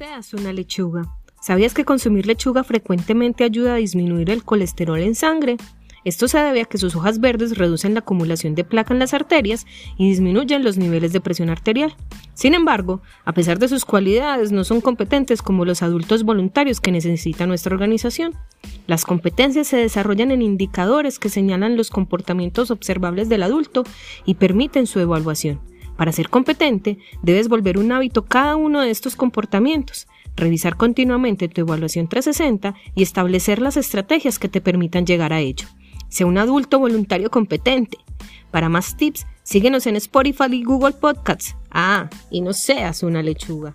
seas una lechuga. ¿Sabías que consumir lechuga frecuentemente ayuda a disminuir el colesterol en sangre? Esto se debe a que sus hojas verdes reducen la acumulación de placa en las arterias y disminuyen los niveles de presión arterial. Sin embargo, a pesar de sus cualidades, no son competentes como los adultos voluntarios que necesita nuestra organización. Las competencias se desarrollan en indicadores que señalan los comportamientos observables del adulto y permiten su evaluación. Para ser competente, debes volver un hábito cada uno de estos comportamientos, revisar continuamente tu evaluación 360 y establecer las estrategias que te permitan llegar a ello. Sea un adulto voluntario competente. Para más tips, síguenos en Spotify y Google Podcasts. Ah, y no seas una lechuga.